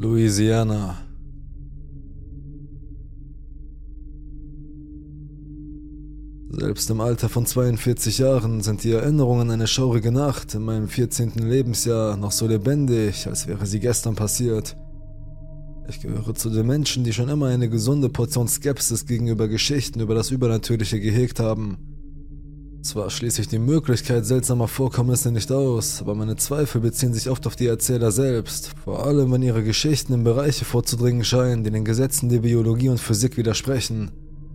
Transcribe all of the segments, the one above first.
Louisiana. Selbst im Alter von 42 Jahren sind die Erinnerungen an eine schaurige Nacht in meinem 14. Lebensjahr noch so lebendig, als wäre sie gestern passiert. Ich gehöre zu den Menschen, die schon immer eine gesunde Portion Skepsis gegenüber Geschichten über das Übernatürliche gehegt haben. Zwar schließe ich die Möglichkeit seltsamer Vorkommnisse nicht aus, aber meine Zweifel beziehen sich oft auf die Erzähler selbst, vor allem wenn ihre Geschichten in Bereiche vorzudringen scheinen, die den Gesetzen der Biologie und Physik widersprechen.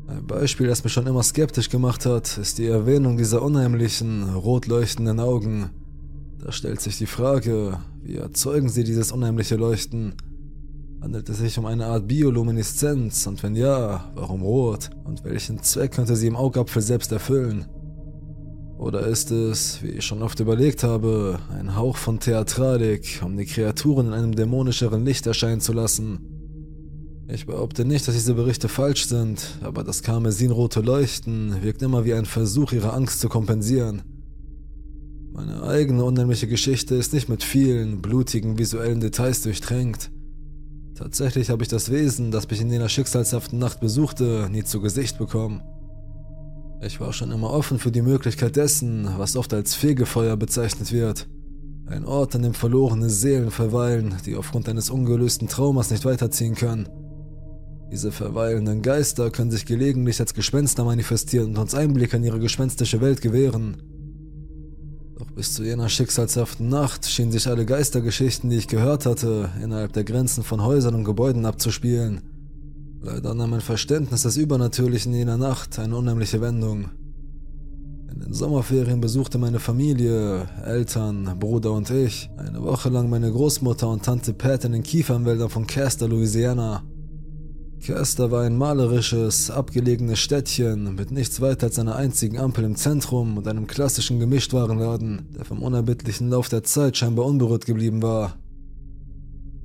Ein Beispiel, das mich schon immer skeptisch gemacht hat, ist die Erwähnung dieser unheimlichen, rot leuchtenden Augen. Da stellt sich die Frage, wie erzeugen sie dieses unheimliche Leuchten? Handelt es sich um eine Art Biolumineszenz und wenn ja, warum rot? Und welchen Zweck könnte sie im Augapfel selbst erfüllen? Oder ist es, wie ich schon oft überlegt habe, ein Hauch von Theatralik, um die Kreaturen in einem dämonischeren Licht erscheinen zu lassen? Ich behaupte nicht, dass diese Berichte falsch sind, aber das karmesinrote Leuchten wirkt immer wie ein Versuch, ihre Angst zu kompensieren. Meine eigene unheimliche Geschichte ist nicht mit vielen, blutigen visuellen Details durchtränkt. Tatsächlich habe ich das Wesen, das mich in jener schicksalshaften Nacht besuchte, nie zu Gesicht bekommen. Ich war schon immer offen für die Möglichkeit dessen, was oft als Fegefeuer bezeichnet wird. Ein Ort, an dem verlorene Seelen verweilen, die aufgrund eines ungelösten Traumas nicht weiterziehen können. Diese verweilenden Geister können sich gelegentlich als Gespenster manifestieren und uns Einblick in ihre gespenstische Welt gewähren. Doch bis zu jener schicksalshaften Nacht schienen sich alle Geistergeschichten, die ich gehört hatte, innerhalb der Grenzen von Häusern und Gebäuden abzuspielen. Leider nahm mein Verständnis des Übernatürlichen in jener Nacht eine unheimliche Wendung. In den Sommerferien besuchte meine Familie, Eltern, Bruder und ich eine Woche lang meine Großmutter und Tante Pat in den Kiefernwäldern von Castor, Louisiana. Castor war ein malerisches, abgelegenes Städtchen mit nichts weiter als einer einzigen Ampel im Zentrum und einem klassischen Gemischtwarenladen, der vom unerbittlichen Lauf der Zeit scheinbar unberührt geblieben war.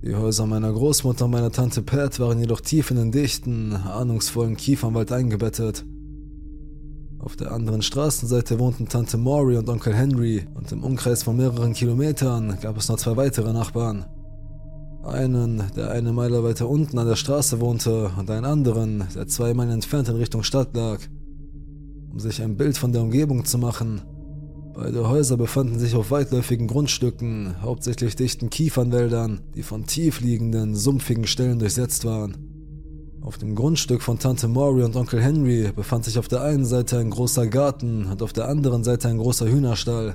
Die Häuser meiner Großmutter und meiner Tante Pat waren jedoch tief in den dichten, ahnungsvollen Kiefernwald eingebettet. Auf der anderen Straßenseite wohnten Tante Maury und Onkel Henry und im Umkreis von mehreren Kilometern gab es noch zwei weitere Nachbarn. Einen, der eine Meile weiter unten an der Straße wohnte und einen anderen, der zwei Meilen entfernt in Richtung Stadt lag. Um sich ein Bild von der Umgebung zu machen, Beide Häuser befanden sich auf weitläufigen Grundstücken, hauptsächlich dichten Kiefernwäldern, die von tief liegenden, sumpfigen Stellen durchsetzt waren. Auf dem Grundstück von Tante Maury und Onkel Henry befand sich auf der einen Seite ein großer Garten und auf der anderen Seite ein großer Hühnerstall.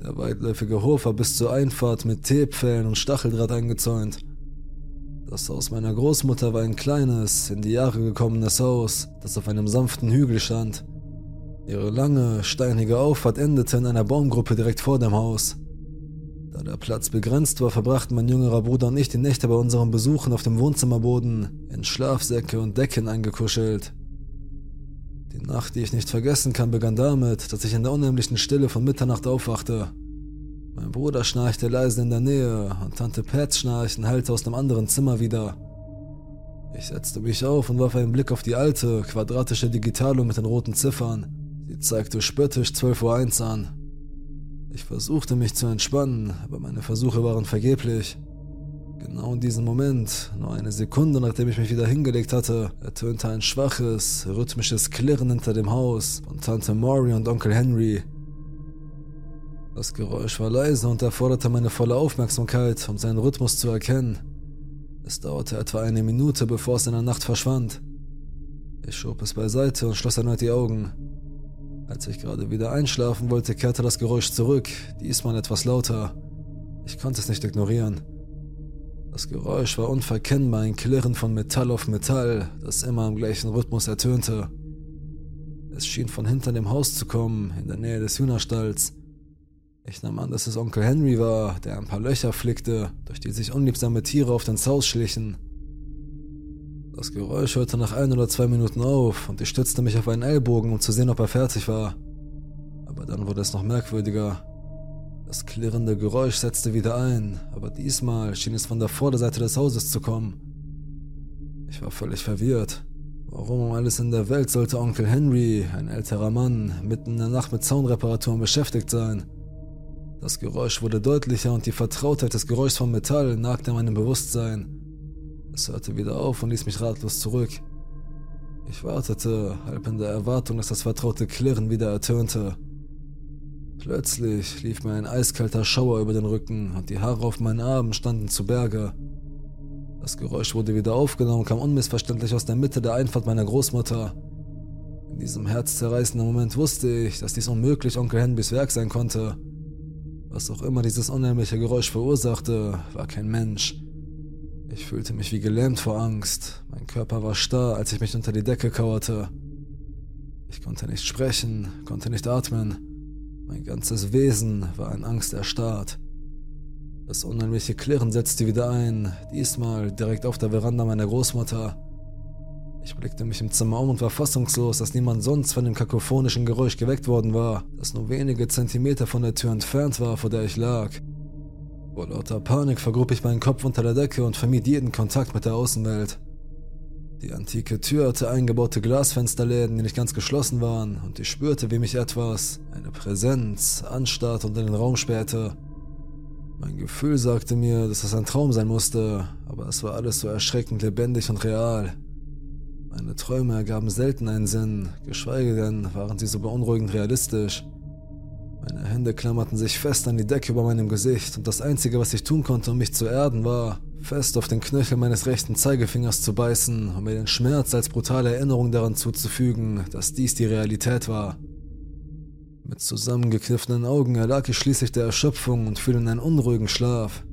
Der weitläufige Hof war bis zur Einfahrt mit Teepfählen und Stacheldraht eingezäunt. Das Haus meiner Großmutter war ein kleines, in die Jahre gekommenes Haus, das auf einem sanften Hügel stand. Ihre lange, steinige Auffahrt endete in einer Baumgruppe direkt vor dem Haus. Da der Platz begrenzt war, verbrachten mein jüngerer Bruder und ich die Nächte bei unseren Besuchen auf dem Wohnzimmerboden, in Schlafsäcke und Decken eingekuschelt. Die Nacht, die ich nicht vergessen kann, begann damit, dass ich in der unheimlichen Stille von Mitternacht aufwachte. Mein Bruder schnarchte leise in der Nähe und Tante Pats Schnarchen hallte aus dem anderen Zimmer wieder. Ich setzte mich auf und warf einen Blick auf die alte, quadratische Digitaluhr mit den roten Ziffern. Sie zeigte spöttisch 12.01 Uhr an. Ich versuchte mich zu entspannen, aber meine Versuche waren vergeblich. Genau in diesem Moment, nur eine Sekunde nachdem ich mich wieder hingelegt hatte, ertönte ein schwaches, rhythmisches Klirren hinter dem Haus von Tante Maury und Onkel Henry. Das Geräusch war leise und erforderte meine volle Aufmerksamkeit, um seinen Rhythmus zu erkennen. Es dauerte etwa eine Minute, bevor es in der Nacht verschwand. Ich schob es beiseite und schloss erneut die Augen. Als ich gerade wieder einschlafen wollte, kehrte das Geräusch zurück, diesmal etwas lauter. Ich konnte es nicht ignorieren. Das Geräusch war unverkennbar ein Klirren von Metall auf Metall, das immer im gleichen Rhythmus ertönte. Es schien von hinter dem Haus zu kommen, in der Nähe des Hühnerstalls. Ich nahm an, dass es Onkel Henry war, der ein paar Löcher flickte, durch die sich unliebsame Tiere auf den Haus schlichen. Das Geräusch hörte nach ein oder zwei Minuten auf und ich stützte mich auf einen Ellbogen, um zu sehen, ob er fertig war. Aber dann wurde es noch merkwürdiger. Das klirrende Geräusch setzte wieder ein, aber diesmal schien es von der Vorderseite des Hauses zu kommen. Ich war völlig verwirrt. Warum um alles in der Welt sollte Onkel Henry, ein älterer Mann, mitten in der Nacht mit Zaunreparaturen beschäftigt sein? Das Geräusch wurde deutlicher und die Vertrautheit des Geräuschs von Metall nagte an meinem Bewusstsein. Es hörte wieder auf und ließ mich ratlos zurück. Ich wartete, halb in der Erwartung, dass das vertraute Klirren wieder ertönte. Plötzlich lief mir ein eiskalter Schauer über den Rücken und die Haare auf meinen Armen standen zu Berge. Das Geräusch wurde wieder aufgenommen und kam unmissverständlich aus der Mitte der Einfahrt meiner Großmutter. In diesem herzzerreißenden Moment wusste ich, dass dies unmöglich Onkel Henbys Werk sein konnte. Was auch immer dieses unheimliche Geräusch verursachte, war kein Mensch. Ich fühlte mich wie gelähmt vor Angst. Mein Körper war starr, als ich mich unter die Decke kauerte. Ich konnte nicht sprechen, konnte nicht atmen. Mein ganzes Wesen war in Angst erstarrt. Das unheimliche Klirren setzte wieder ein, diesmal direkt auf der Veranda meiner Großmutter. Ich blickte mich im Zimmer um und war fassungslos, dass niemand sonst von dem kakophonischen Geräusch geweckt worden war, das nur wenige Zentimeter von der Tür entfernt war, vor der ich lag. Vor lauter Panik vergrub ich meinen Kopf unter der Decke und vermied jeden Kontakt mit der Außenwelt. Die antike Tür hatte eingebaute Glasfensterläden, die nicht ganz geschlossen waren, und ich spürte, wie mich etwas, eine Präsenz, anstarrte und in den Raum spähte. Mein Gefühl sagte mir, dass es ein Traum sein musste, aber es war alles so erschreckend lebendig und real. Meine Träume ergaben selten einen Sinn, geschweige denn waren sie so beunruhigend realistisch. Meine Hände klammerten sich fest an die Decke über meinem Gesicht und das Einzige, was ich tun konnte, um mich zu erden, war, fest auf den Knöchel meines rechten Zeigefingers zu beißen, um mir den Schmerz als brutale Erinnerung daran zuzufügen, dass dies die Realität war. Mit zusammengekniffenen Augen erlag ich schließlich der Erschöpfung und fiel in einen unruhigen Schlaf.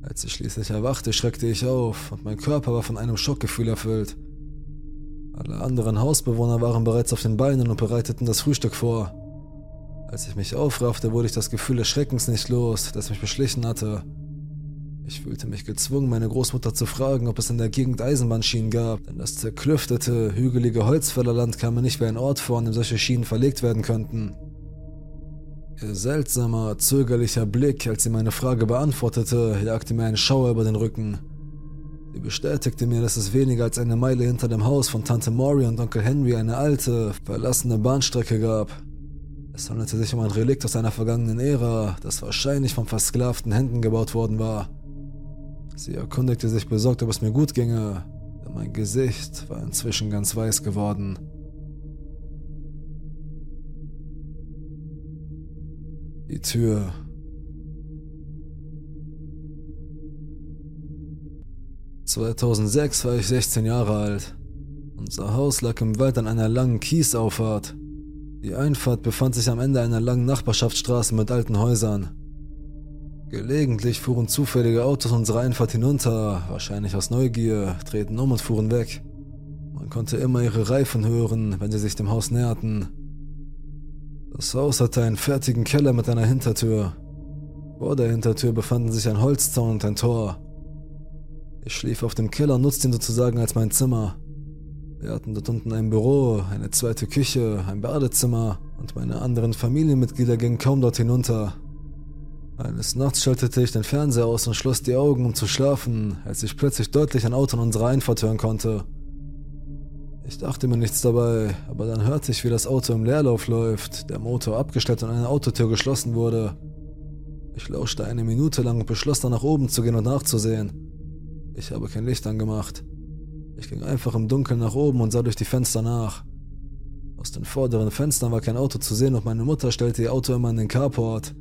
Als ich schließlich erwachte, schreckte ich auf und mein Körper war von einem Schockgefühl erfüllt. Alle anderen Hausbewohner waren bereits auf den Beinen und bereiteten das Frühstück vor. Als ich mich aufraffte, wurde ich das Gefühl des Schreckens nicht los, das mich beschlichen hatte. Ich fühlte mich gezwungen, meine Großmutter zu fragen, ob es in der Gegend Eisenbahnschienen gab, denn das zerklüftete, hügelige Holzfällerland kam mir nicht wie ein Ort vor, an dem solche Schienen verlegt werden könnten. Ihr seltsamer, zögerlicher Blick, als sie meine Frage beantwortete, jagte mir einen Schauer über den Rücken. Sie bestätigte mir, dass es weniger als eine Meile hinter dem Haus von Tante Maury und Onkel Henry eine alte, verlassene Bahnstrecke gab. Es handelte sich um ein Relikt aus einer vergangenen Ära, das wahrscheinlich von versklavten Händen gebaut worden war. Sie erkundigte sich besorgt, ob es mir gut ginge, denn mein Gesicht war inzwischen ganz weiß geworden. Die Tür 2006 war ich 16 Jahre alt. Unser Haus lag im Wald an einer langen Kiesauffahrt. Die Einfahrt befand sich am Ende einer langen Nachbarschaftsstraße mit alten Häusern. Gelegentlich fuhren zufällige Autos unsere Einfahrt hinunter, wahrscheinlich aus Neugier, drehten um und fuhren weg. Man konnte immer ihre Reifen hören, wenn sie sich dem Haus näherten. Das Haus hatte einen fertigen Keller mit einer Hintertür. Vor der Hintertür befanden sich ein Holzzaun und ein Tor. Ich schlief auf dem Keller und nutzte ihn sozusagen als mein Zimmer. Wir hatten dort unten ein Büro, eine zweite Küche, ein Badezimmer und meine anderen Familienmitglieder gingen kaum dort hinunter. Eines Nachts schaltete ich den Fernseher aus und schloss die Augen, um zu schlafen, als ich plötzlich deutlich ein Auto in unserer Einfahrt hören konnte. Ich dachte mir nichts dabei, aber dann hörte ich, wie das Auto im Leerlauf läuft, der Motor abgestellt und eine Autotür geschlossen wurde. Ich lauschte eine Minute lang und beschloss dann nach oben zu gehen und nachzusehen. Ich habe kein Licht angemacht. Ich ging einfach im Dunkeln nach oben und sah durch die Fenster nach. Aus den vorderen Fenstern war kein Auto zu sehen und meine Mutter stellte ihr Auto immer in den Carport.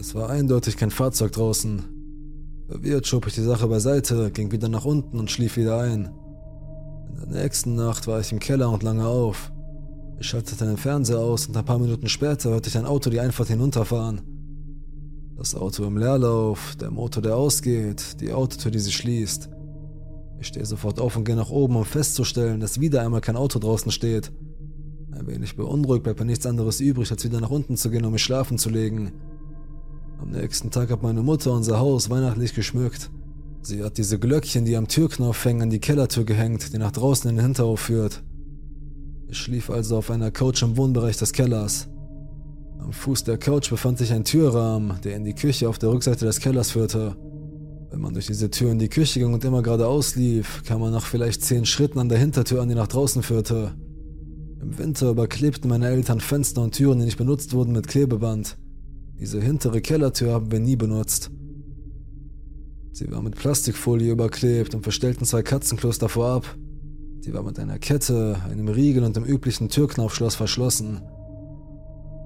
Es war eindeutig kein Fahrzeug draußen. Verwirrt schob ich die Sache beiseite, ging wieder nach unten und schlief wieder ein. In der nächsten Nacht war ich im Keller und lange auf. Ich schaltete den Fernseher aus und ein paar Minuten später hörte ich ein Auto die Einfahrt hinunterfahren. Das Auto im Leerlauf, der Motor, der ausgeht, die Autotür, die sich schließt. Ich stehe sofort auf und gehe nach oben, um festzustellen, dass wieder einmal kein Auto draußen steht. Ein wenig beunruhigt bleibt mir nichts anderes übrig, als wieder nach unten zu gehen, um mich schlafen zu legen. Am nächsten Tag hat meine Mutter unser Haus weihnachtlich geschmückt. Sie hat diese Glöckchen, die am Türknopf hängen, an die Kellertür gehängt, die nach draußen in den Hinterhof führt. Ich schlief also auf einer Couch im Wohnbereich des Kellers. Am Fuß der Couch befand sich ein Türrahmen, der in die Küche auf der Rückseite des Kellers führte. Wenn man durch diese Tür in die Küche ging und immer geradeaus lief, kam man nach vielleicht zehn Schritten an der Hintertür an, die nach draußen führte. Im Winter überklebten meine Eltern Fenster und Türen, die nicht benutzt wurden, mit Klebeband. Diese hintere Kellertür haben wir nie benutzt. Sie war mit Plastikfolie überklebt und wir stellten zwei Katzenklos davor ab. Sie war mit einer Kette, einem Riegel und dem üblichen Türknaufschloss verschlossen.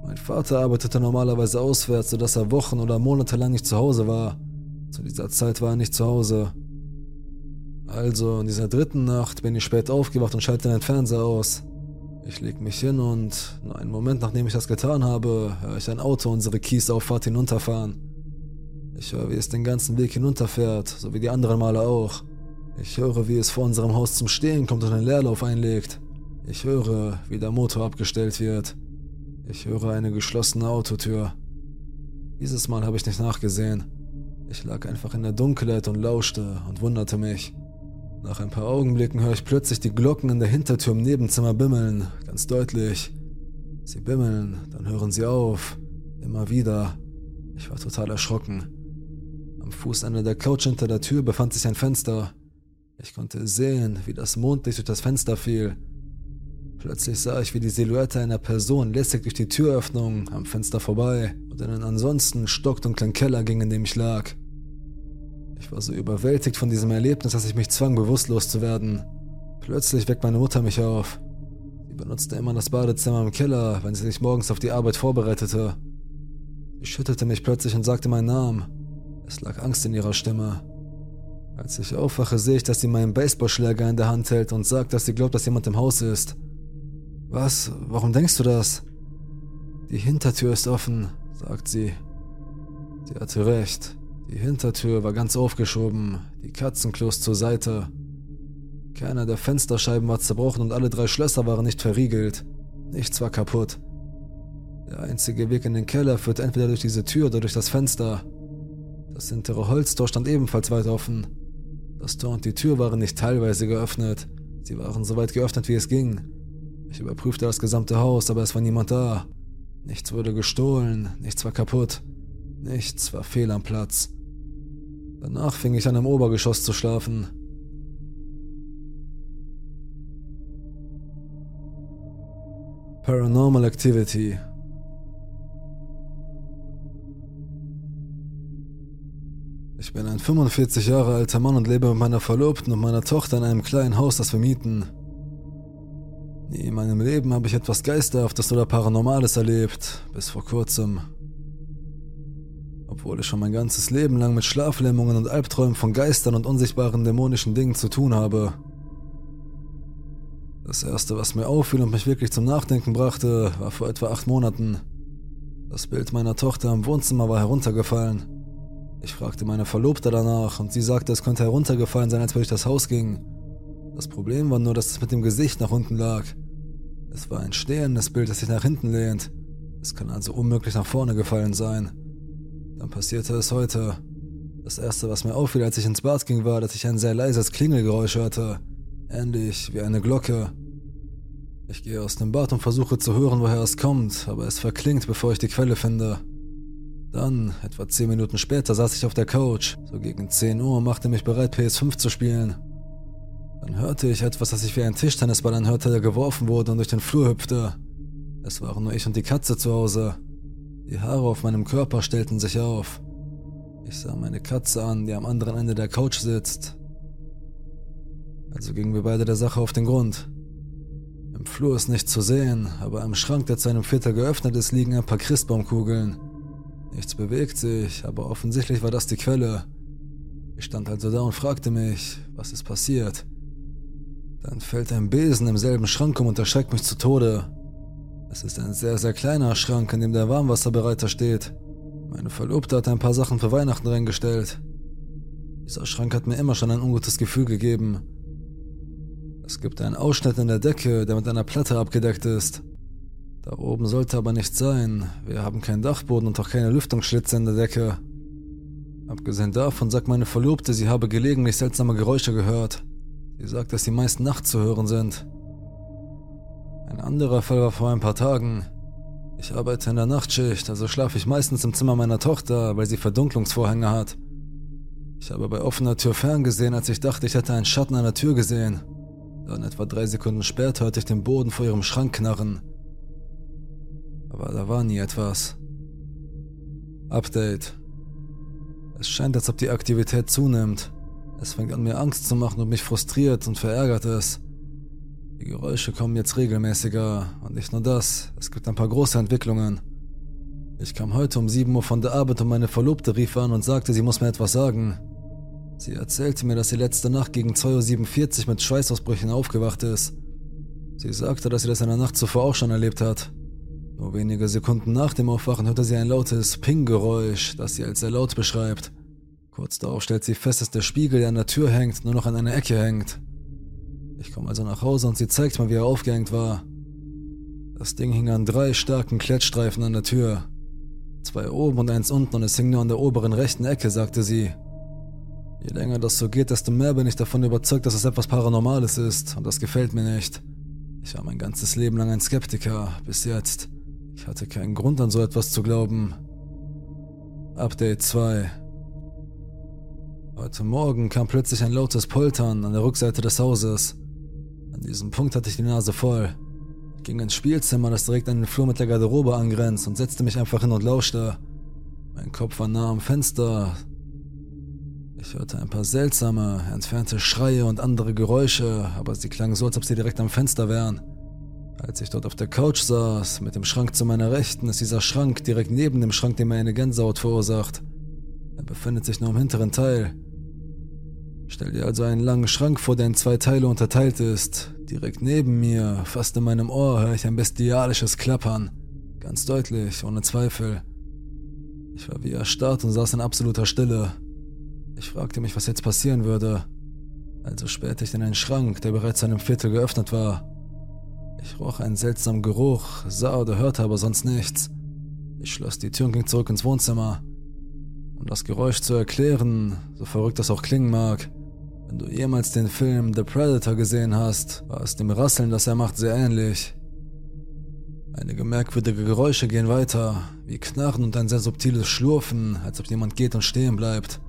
Mein Vater arbeitete normalerweise auswärts, sodass er Wochen oder Monate lang nicht zu Hause war. Zu dieser Zeit war er nicht zu Hause. Also, in dieser dritten Nacht bin ich spät aufgewacht und schalte den Fernseher aus. Ich leg mich hin und nur einen Moment nachdem ich das getan habe, höre ich ein Auto unsere Kiesauffahrt hinunterfahren. Ich höre, wie es den ganzen Weg hinunterfährt, so wie die anderen Male auch. Ich höre, wie es vor unserem Haus zum Stehen kommt und einen Leerlauf einlegt. Ich höre, wie der Motor abgestellt wird. Ich höre eine geschlossene Autotür. Dieses Mal habe ich nicht nachgesehen. Ich lag einfach in der Dunkelheit und lauschte und wunderte mich. Nach ein paar Augenblicken höre ich plötzlich die Glocken in der Hintertür im Nebenzimmer bimmeln, ganz deutlich. Sie bimmeln, dann hören sie auf, immer wieder. Ich war total erschrocken. Am Fußende der Couch hinter der Tür befand sich ein Fenster. Ich konnte sehen, wie das Mondlicht durch das Fenster fiel. Plötzlich sah ich, wie die Silhouette einer Person lässig durch die Türöffnung am Fenster vorbei und in einen ansonsten stockdunklen Keller ging, in dem ich lag. Ich war so überwältigt von diesem Erlebnis, dass ich mich zwang, bewusstlos zu werden. Plötzlich weckt meine Mutter mich auf. Sie benutzte immer das Badezimmer im Keller, wenn sie sich morgens auf die Arbeit vorbereitete. Sie schüttelte mich plötzlich und sagte meinen Namen. Es lag Angst in ihrer Stimme. Als ich aufwache, sehe ich, dass sie meinen Baseballschläger in der Hand hält und sagt, dass sie glaubt, dass jemand im Haus ist. Was? Warum denkst du das? Die Hintertür ist offen, sagt sie. Sie hatte recht. Die Hintertür war ganz aufgeschoben, die Katzenklos zur Seite. Keiner der Fensterscheiben war zerbrochen und alle drei Schlösser waren nicht verriegelt. Nichts war kaputt. Der einzige Weg in den Keller führt entweder durch diese Tür oder durch das Fenster. Das hintere Holztor stand ebenfalls weit offen. Das Tor und die Tür waren nicht teilweise geöffnet. Sie waren so weit geöffnet, wie es ging. Ich überprüfte das gesamte Haus, aber es war niemand da. Nichts wurde gestohlen, nichts war kaputt, nichts war fehl am Platz. Danach fing ich an, im Obergeschoss zu schlafen. Paranormal Activity Ich bin ein 45 Jahre alter Mann und lebe mit meiner Verlobten und meiner Tochter in einem kleinen Haus, das wir mieten. Nie in meinem Leben habe ich etwas Geisterhaftes oder Paranormales erlebt, bis vor kurzem obwohl ich schon mein ganzes Leben lang mit Schlaflähmungen und Albträumen von Geistern und unsichtbaren dämonischen Dingen zu tun habe. Das erste, was mir auffiel und mich wirklich zum Nachdenken brachte, war vor etwa acht Monaten. Das Bild meiner Tochter im Wohnzimmer war heruntergefallen. Ich fragte meine Verlobte danach und sie sagte, es könnte heruntergefallen sein, als wir durch das Haus gingen. Das Problem war nur, dass es mit dem Gesicht nach unten lag. Es war ein stehendes Bild, das sich nach hinten lehnt. Es kann also unmöglich nach vorne gefallen sein. Dann passierte es heute. Das erste, was mir auffiel, als ich ins Bad ging, war, dass ich ein sehr leises Klingelgeräusch hörte. Ähnlich wie eine Glocke. Ich gehe aus dem Bad und versuche zu hören, woher es kommt, aber es verklingt, bevor ich die Quelle finde. Dann, etwa zehn Minuten später, saß ich auf der Couch. So gegen 10 Uhr machte mich bereit, PS5 zu spielen. Dann hörte ich etwas, das sich wie ein Tischtennisball anhörte, der geworfen wurde und durch den Flur hüpfte. Es waren nur ich und die Katze zu Hause. Die Haare auf meinem Körper stellten sich auf. Ich sah meine Katze an, die am anderen Ende der Couch sitzt. Also gingen wir beide der Sache auf den Grund. Im Flur ist nichts zu sehen, aber im Schrank, der zu einem Viertel geöffnet ist, liegen ein paar Christbaumkugeln. Nichts bewegt sich, aber offensichtlich war das die Quelle. Ich stand also da und fragte mich, was ist passiert. Dann fällt ein Besen im selben Schrank um und erschreckt mich zu Tode. Es ist ein sehr, sehr kleiner Schrank, in dem der Warmwasserbereiter steht. Meine Verlobte hat ein paar Sachen für Weihnachten reingestellt. Dieser Schrank hat mir immer schon ein ungutes Gefühl gegeben. Es gibt einen Ausschnitt in der Decke, der mit einer Platte abgedeckt ist. Da oben sollte aber nichts sein. Wir haben keinen Dachboden und auch keine Lüftungsschlitze in der Decke. Abgesehen davon sagt meine Verlobte, sie habe gelegentlich seltsame Geräusche gehört. Sie sagt, dass sie meist nachts zu hören sind. Ein anderer Fall war vor ein paar Tagen. Ich arbeite in der Nachtschicht, also schlafe ich meistens im Zimmer meiner Tochter, weil sie Verdunklungsvorhänge hat. Ich habe bei offener Tür ferngesehen, als ich dachte, ich hätte einen Schatten an der Tür gesehen. Dann etwa drei Sekunden später hörte ich den Boden vor ihrem Schrank knarren. Aber da war nie etwas. Update. Es scheint, als ob die Aktivität zunimmt. Es fängt an, mir Angst zu machen und mich frustriert und verärgert es. Die Geräusche kommen jetzt regelmäßiger und nicht nur das, es gibt ein paar große Entwicklungen. Ich kam heute um 7 Uhr von der Arbeit und meine Verlobte rief an und sagte, sie muss mir etwas sagen. Sie erzählte mir, dass sie letzte Nacht gegen 2.47 Uhr mit Schweißausbrüchen aufgewacht ist. Sie sagte, dass sie das in der Nacht zuvor auch schon erlebt hat. Nur wenige Sekunden nach dem Aufwachen hörte sie ein lautes Ping-Geräusch, das sie als sehr laut beschreibt. Kurz darauf stellt sie fest, dass der Spiegel, der an der Tür hängt, nur noch an einer Ecke hängt. Ich komme also nach Hause und sie zeigt mir, wie er aufgehängt war. Das Ding hing an drei starken Klettstreifen an der Tür. Zwei oben und eins unten und es hing nur an der oberen rechten Ecke, sagte sie. Je länger das so geht, desto mehr bin ich davon überzeugt, dass es etwas Paranormales ist und das gefällt mir nicht. Ich war mein ganzes Leben lang ein Skeptiker, bis jetzt. Ich hatte keinen Grund an so etwas zu glauben. Update 2 Heute Morgen kam plötzlich ein lautes Poltern an der Rückseite des Hauses. An diesem Punkt hatte ich die Nase voll. Ich ging ins Spielzimmer, das direkt an den Flur mit der Garderobe angrenzt, und setzte mich einfach hin und lauschte. Mein Kopf war nah am Fenster. Ich hörte ein paar seltsame, entfernte Schreie und andere Geräusche, aber sie klangen so, als ob sie direkt am Fenster wären. Als ich dort auf der Couch saß, mit dem Schrank zu meiner Rechten, ist dieser Schrank direkt neben dem Schrank, der mir eine Gänsehaut verursacht. Er befindet sich nur im hinteren Teil. Stell dir also einen langen Schrank vor, der in zwei Teile unterteilt ist. Direkt neben mir, fast in meinem Ohr, höre ich ein bestialisches Klappern. Ganz deutlich, ohne Zweifel. Ich war wie erstarrt und saß in absoluter Stille. Ich fragte mich, was jetzt passieren würde. Also spähte ich in einen Schrank, der bereits zu einem Viertel geöffnet war. Ich roch einen seltsamen Geruch, sah oder hörte aber sonst nichts. Ich schloss die Tür und ging zurück ins Wohnzimmer. Um das Geräusch zu erklären, so verrückt das auch klingen mag, wenn du jemals den Film The Predator gesehen hast, war es dem Rasseln, das er macht, sehr ähnlich. Einige merkwürdige Geräusche gehen weiter, wie Knarren und ein sehr subtiles Schlurfen, als ob jemand geht und stehen bleibt.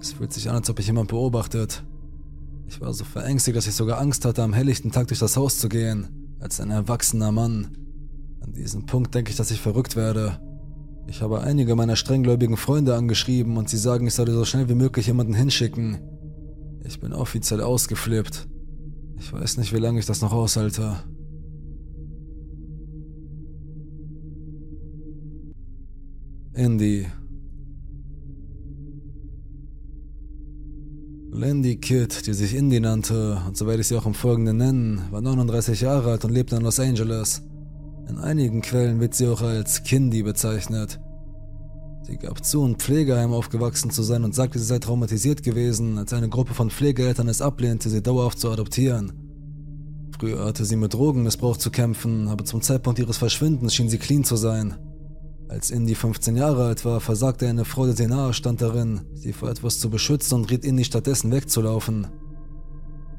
Es fühlt sich an, als ob ich jemand beobachtet. Ich war so verängstigt, dass ich sogar Angst hatte, am helllichten Tag durch das Haus zu gehen, als ein erwachsener Mann. An diesem Punkt denke ich, dass ich verrückt werde. Ich habe einige meiner strenggläubigen Freunde angeschrieben und sie sagen, ich solle so schnell wie möglich jemanden hinschicken. Ich bin offiziell ausgeflippt. Ich weiß nicht, wie lange ich das noch aushalte. Indy. Landy Kidd, die sich Indy nannte und so werde ich sie auch im Folgenden nennen, war 39 Jahre alt und lebte in Los Angeles. In einigen Quellen wird sie auch als Kindy bezeichnet. Sie gab zu, in Pflegeheim aufgewachsen zu sein und sagte, sie sei traumatisiert gewesen, als eine Gruppe von Pflegeeltern es ablehnte, sie dauerhaft zu adoptieren. Früher hatte sie mit Drogenmissbrauch zu kämpfen, aber zum Zeitpunkt ihres Verschwindens schien sie clean zu sein. Als Indy 15 Jahre alt war, versagte eine Frau, der sie nahe stand darin, sie vor etwas zu beschützen und riet Indy stattdessen wegzulaufen.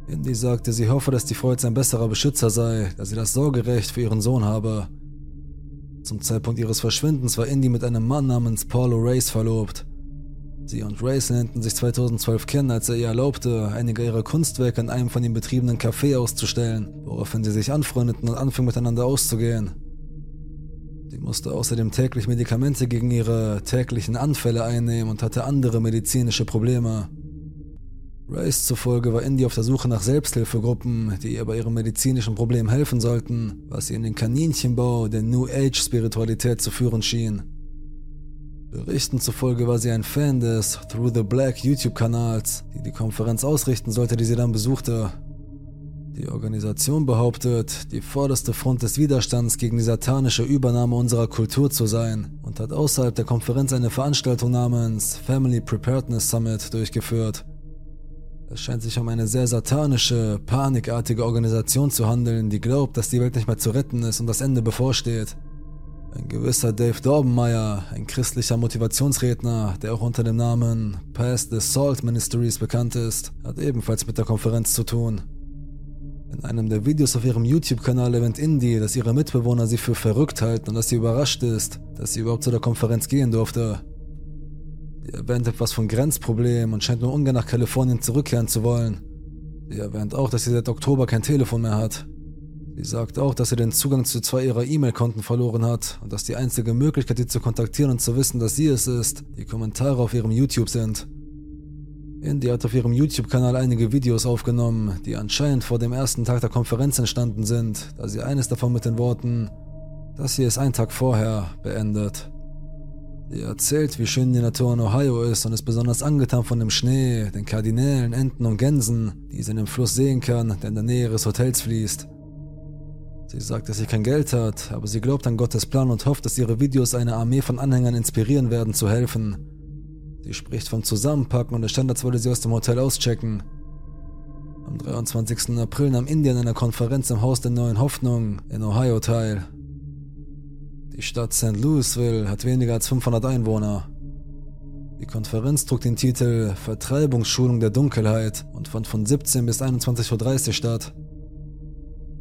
Indy sagte, sie hoffe, dass die Frau jetzt ein besserer Beschützer sei, da sie das Sorgerecht für ihren Sohn habe. Zum Zeitpunkt ihres Verschwindens war Indy mit einem Mann namens Paulo Race verlobt. Sie und Race lernten sich 2012 kennen, als er ihr erlaubte, einige ihrer Kunstwerke in einem von ihm betriebenen Café auszustellen, woraufhin sie sich anfreundeten und anfingen miteinander auszugehen. Sie musste außerdem täglich Medikamente gegen ihre täglichen Anfälle einnehmen und hatte andere medizinische Probleme. Race zufolge war Indy auf der Suche nach Selbsthilfegruppen, die ihr bei ihrem medizinischen Problem helfen sollten, was sie in den Kaninchenbau der New Age Spiritualität zu führen schien. Berichten zufolge war sie ein Fan des Through the Black YouTube-Kanals, die die Konferenz ausrichten sollte, die sie dann besuchte. Die Organisation behauptet, die vorderste Front des Widerstands gegen die satanische Übernahme unserer Kultur zu sein und hat außerhalb der Konferenz eine Veranstaltung namens Family Preparedness Summit durchgeführt, es scheint sich um eine sehr satanische, panikartige Organisation zu handeln, die glaubt, dass die Welt nicht mehr zu retten ist und das Ende bevorsteht. Ein gewisser Dave Dorbenmeyer, ein christlicher Motivationsredner, der auch unter dem Namen Past the Salt Ministries bekannt ist, hat ebenfalls mit der Konferenz zu tun. In einem der Videos auf ihrem YouTube-Kanal erwähnt Indy, dass ihre Mitbewohner sie für verrückt halten und dass sie überrascht ist, dass sie überhaupt zu der Konferenz gehen durfte. Sie erwähnt etwas von Grenzproblemen und scheint nur ungern nach Kalifornien zurückkehren zu wollen. Sie erwähnt auch, dass sie seit Oktober kein Telefon mehr hat. Sie sagt auch, dass sie den Zugang zu zwei ihrer E-Mail-Konten verloren hat und dass die einzige Möglichkeit, sie zu kontaktieren und zu wissen, dass sie es ist, die Kommentare auf ihrem YouTube sind. Indy hat auf ihrem YouTube-Kanal einige Videos aufgenommen, die anscheinend vor dem ersten Tag der Konferenz entstanden sind, da sie eines davon mit den Worten Das hier ist ein Tag vorher beendet. Sie erzählt, wie schön die Natur in Ohio ist und ist besonders angetan von dem Schnee, den Kardinälen, Enten und Gänsen, die sie in dem Fluss sehen kann, der in der Nähe ihres Hotels fließt. Sie sagt, dass sie kein Geld hat, aber sie glaubt an Gottes Plan und hofft, dass ihre Videos eine Armee von Anhängern inspirieren werden, zu helfen. Sie spricht vom Zusammenpacken und es stand, würde sie aus dem Hotel auschecken. Am 23. April nahm Indien einer Konferenz im Haus der Neuen Hoffnung in Ohio teil. Die Stadt St. Louisville hat weniger als 500 Einwohner. Die Konferenz trug den Titel Vertreibungsschulung der Dunkelheit und fand von 17 bis 21.30 Uhr statt.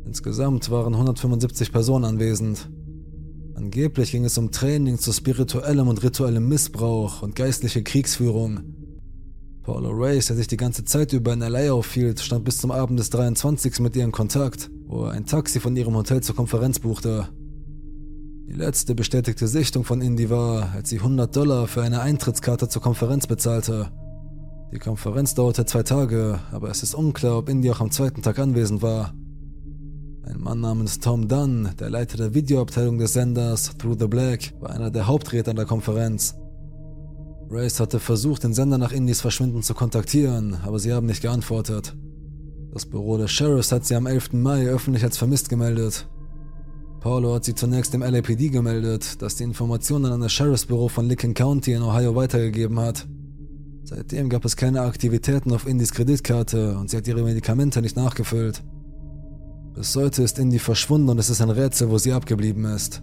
Insgesamt waren 175 Personen anwesend. Angeblich ging es um Training zu spirituellem und rituellem Missbrauch und geistliche Kriegsführung. Paula Race, der sich die ganze Zeit über in LA aufhielt, stand bis zum Abend des 23. mit ihr in Kontakt, wo er ein Taxi von ihrem Hotel zur Konferenz buchte. Die letzte bestätigte Sichtung von Indy war, als sie 100 Dollar für eine Eintrittskarte zur Konferenz bezahlte. Die Konferenz dauerte zwei Tage, aber es ist unklar, ob Indy auch am zweiten Tag anwesend war. Ein Mann namens Tom Dunn, der Leiter der Videoabteilung des Senders Through the Black, war einer der Hauptredner der Konferenz. Race hatte versucht, den Sender nach Indys Verschwinden zu kontaktieren, aber sie haben nicht geantwortet. Das Büro des Sheriffs hat sie am 11. Mai öffentlich als vermisst gemeldet. Paulo hat sie zunächst dem LAPD gemeldet, das die Informationen an das Sheriffsbüro von Licking County in Ohio weitergegeben hat. Seitdem gab es keine Aktivitäten auf Indys Kreditkarte und sie hat ihre Medikamente nicht nachgefüllt. Bis heute ist Indy verschwunden und es ist ein Rätsel, wo sie abgeblieben ist.